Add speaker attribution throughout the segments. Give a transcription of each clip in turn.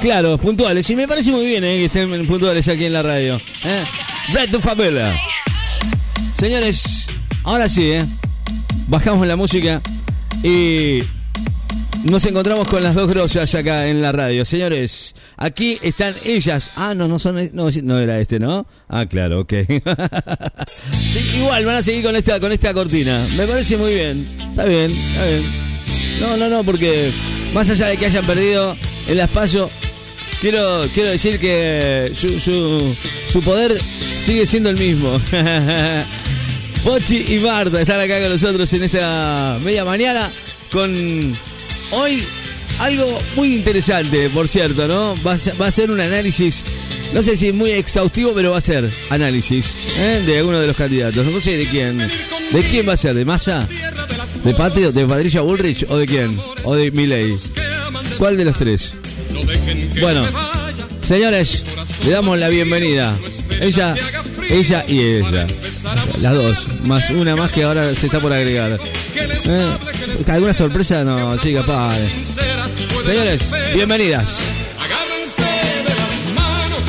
Speaker 1: Claro, puntuales. Y me parece muy bien eh, que estén puntuales aquí en la radio. ¿eh? Red to Favela. Señores, ahora sí, ¿eh? bajamos la música y nos encontramos con las dos grosas acá en la radio. Señores, aquí están ellas. Ah, no, no son. No, no era este, ¿no? Ah, claro, ok. Igual van a seguir con esta, con esta cortina. Me parece muy bien. Está bien, está bien. No, no, no, porque más allá de que hayan perdido el espacio, quiero, quiero decir que su, su, su poder sigue siendo el mismo. Pochi y Marta están acá con nosotros en esta media mañana con hoy algo muy interesante, por cierto, ¿no? Va a ser, va a ser un análisis, no sé si muy exhaustivo, pero va a ser análisis ¿eh? de alguno de los candidatos. No sé de quién. ¿De quién va a ser? ¿De Massa? ¿De Patrio? ¿De Patricia Bullrich? ¿O de quién? ¿O de Milley? ¿Cuál de los tres? Bueno, señores, le damos la bienvenida. Ella, ella y ella. Las dos. Más una más que ahora se está por agregar. ¿Eh? ¿Alguna sorpresa? No, sí, capaz. Señores, bienvenidas.
Speaker 2: Agárrense de las manos,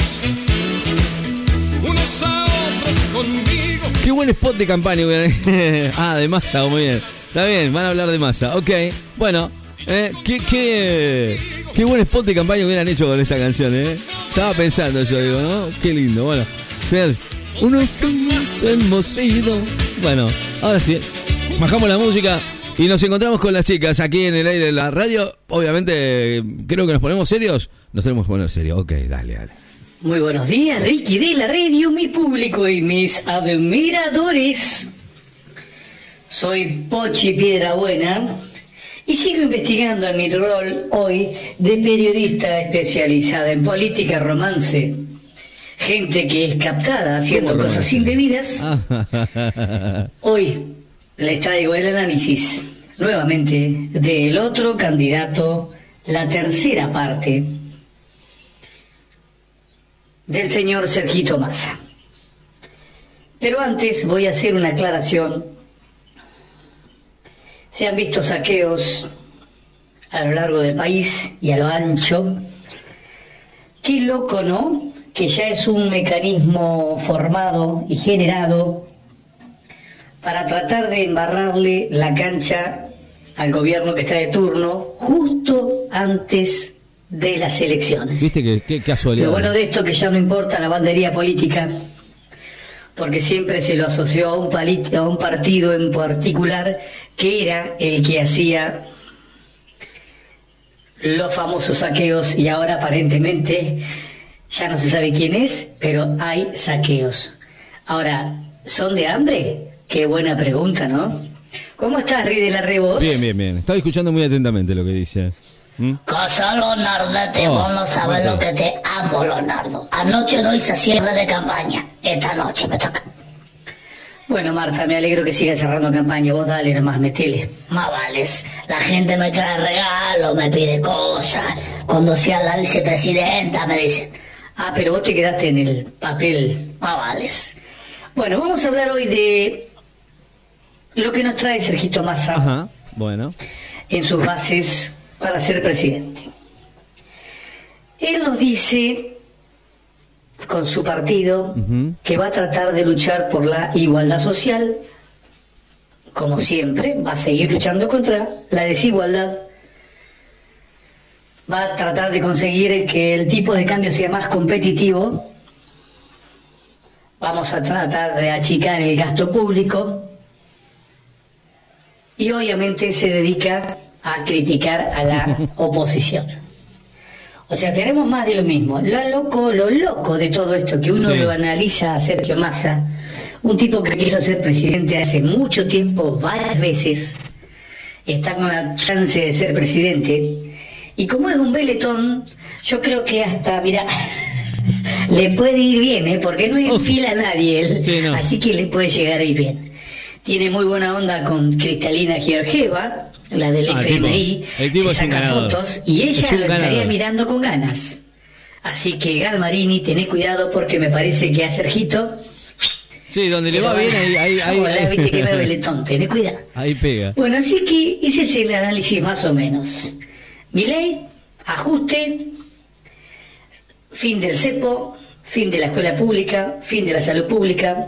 Speaker 2: unos a otros conmigo.
Speaker 1: Qué buen spot de campaña. ah, de masa, muy bien. Está bien, van a hablar de masa. Ok, bueno. Eh, qué, qué, qué buen spot de campaña hubieran hecho con esta canción, ¿eh? Estaba pensando yo, digo, ¿no? Qué lindo. Bueno, señores, ido. Bueno, ahora sí, bajamos la música y nos encontramos con las chicas aquí en el aire de la radio. Obviamente, creo que nos ponemos serios. Nos tenemos que poner serios. Ok, dale, dale.
Speaker 3: Muy buenos días, Ricky de la radio, mi público y mis admiradores. Soy Pochi Piedrabuena y sigo investigando en mi rol hoy de periodista especializada en política romance. Gente que es captada haciendo
Speaker 1: ¿Cómo
Speaker 3: cosas
Speaker 1: romance?
Speaker 3: indebidas. Hoy les traigo el análisis nuevamente del otro candidato, la tercera parte del señor Sergito Massa. Pero antes voy a hacer una aclaración. Se han visto saqueos a lo largo del país y a lo ancho. Qué loco, ¿no? Que ya es un mecanismo formado y generado para tratar de embarrarle la cancha al gobierno que está de turno justo antes de las elecciones.
Speaker 1: ¿Viste qué casualidad?
Speaker 3: Lo bueno de esto que ya no importa la bandería política, porque siempre se lo asoció a un, pali- a un partido en particular que era el que hacía los famosos saqueos y ahora aparentemente ya no se sabe quién es, pero hay saqueos. Ahora, ¿son de hambre? Qué buena pregunta, ¿no? ¿Cómo estás, Rey de la Rebos?
Speaker 1: Bien, bien, bien. Estaba escuchando muy atentamente lo que dice. ¿Mm?
Speaker 4: Cosa, Leonardo,
Speaker 1: Oh,
Speaker 4: vos no sabes lo que te amo, Leonardo. Anoche no hice cierre de campaña. Esta noche me toca.
Speaker 3: Bueno, Marta, me alegro que sigas cerrando campaña. Vos dale, nomás metele.
Speaker 4: Más vales. La gente me trae regalos, me pide cosas. Cuando sea la vicepresidenta me dicen,
Speaker 3: Ah, pero vos te quedaste en el papel.
Speaker 4: más vales.
Speaker 3: Bueno, vamos a hablar hoy de lo que nos trae Sergito Massa
Speaker 1: Ajá, bueno.
Speaker 3: en sus bases para ser presidente. Él nos dice, con su partido, que va a tratar de luchar por la igualdad social, como siempre, va a seguir luchando contra la desigualdad, va a tratar de conseguir que el tipo de cambio sea más competitivo, vamos a tratar de achicar el gasto público. Y obviamente se dedica a criticar a la oposición. O sea, tenemos más de lo mismo. Lo loco, lo loco de todo esto, que uno
Speaker 1: Sí.
Speaker 3: lo analiza a Sergio Massa, un tipo que quiso ser presidente hace mucho tiempo, varias veces, está con la chance de ser presidente, y como es un veletón, yo creo que hasta, mira, le puede ir bien, ¿eh? porque no enfila a nadie él,
Speaker 1: Sí, no.
Speaker 3: así que le puede llegar a ir bien. Tiene muy buena onda con Cristalina Georgieva, la del
Speaker 1: Ah, el
Speaker 3: FMI,
Speaker 1: tipo- el tipo
Speaker 3: se saca fotos y ella lo estaría
Speaker 1: ganador.
Speaker 3: mirando con ganas. Así que Galmarini, tené cuidado porque me parece que a Sergito...
Speaker 1: Sí, donde le va bien, ahí, ahí, ahí,
Speaker 3: Hola, viste que me beletón, tené cuidado.
Speaker 1: ahí pega.
Speaker 3: Bueno, así que ese es el análisis más o menos. Mi ley, ajuste, fin del cepo, fin de la escuela pública, fin de la salud pública,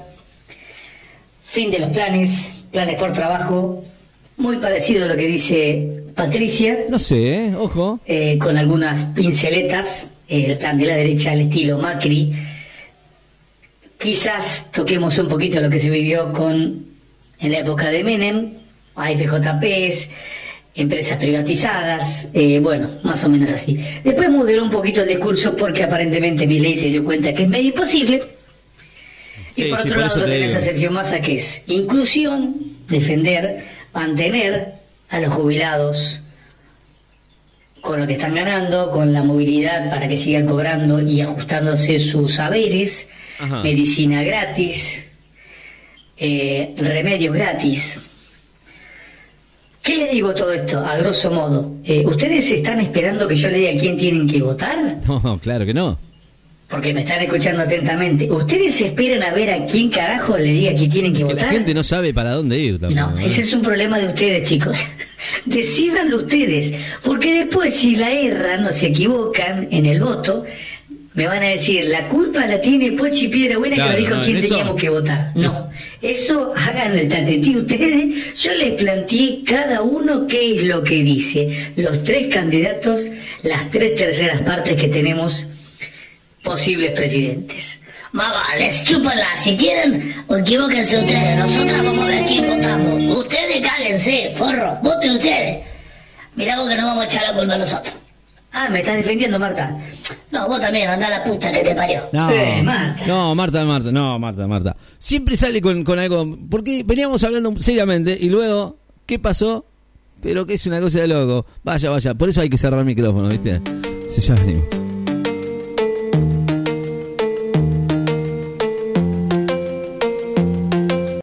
Speaker 3: fin de los planes, planes por trabajo, muy parecido a lo que dice Patricia,
Speaker 1: No sé, ¿eh? ojo.
Speaker 3: eh, con algunas pinceletas, eh, el plan de la derecha al estilo Macri. Quizás toquemos un poquito lo que se vivió con en la época de Menem, AFJPs, empresas privatizadas, eh, bueno, más o menos así. Después moderó un poquito el discurso porque aparentemente mi ley se dio cuenta que es medio imposible.
Speaker 1: Sí,
Speaker 3: y por
Speaker 1: sí,
Speaker 3: otro
Speaker 1: por
Speaker 3: lado lo
Speaker 1: te
Speaker 3: tenés
Speaker 1: digo.
Speaker 3: a Sergio Massa que es inclusión, defender, mantener a los jubilados con lo que están ganando, con la movilidad para que sigan cobrando y ajustándose sus saberes,
Speaker 1: Ajá.
Speaker 3: medicina gratis, eh, remedios gratis. ¿Qué les digo todo esto? A grosso modo, Eh, ¿ustedes están esperando que yo le diga quién tienen que votar?
Speaker 1: No, claro que no.
Speaker 3: Porque me están escuchando atentamente. ¿Ustedes esperan a ver a quién carajo le diga que tienen que
Speaker 1: Que la
Speaker 3: votar?
Speaker 1: gente no sabe para dónde ir tampoco.
Speaker 3: No,
Speaker 1: ¿eh?
Speaker 3: ese es un problema de ustedes, chicos. Decídanlo ustedes, porque después si la erran o se equivocan en el voto, me van a decir, la culpa la tiene Pochi Piedra Buena
Speaker 1: Claro,
Speaker 3: que nos dijo
Speaker 1: no,
Speaker 3: quién
Speaker 1: eso-
Speaker 3: teníamos que votar. No, eso hagan el tatetí ustedes. Yo les planteé cada uno qué es lo que dice. Los tres candidatos, las tres terceras partes que tenemos posibles presidentes.
Speaker 4: Más vale, chúpenla si quieren o equivóquense ustedes. Nosotras vamos a ver quién votamos. Ustedes cáguense, forro. Voten ustedes. Mirá vos que no vamos a echar la culpa a nosotros.
Speaker 3: Ah, me estás defendiendo, Marta.
Speaker 4: No, vos también, anda a la puta que te parió.
Speaker 1: No,
Speaker 3: Eh, Marta.
Speaker 1: no, Marta, Marta, no, Marta, Marta. Siempre sale con, con algo, porque veníamos hablando seriamente y luego, ¿qué pasó? Pero que es una cosa de loco. Vaya, vaya, por eso hay que cerrar el micrófono, ¿viste? Sí, ya venimos.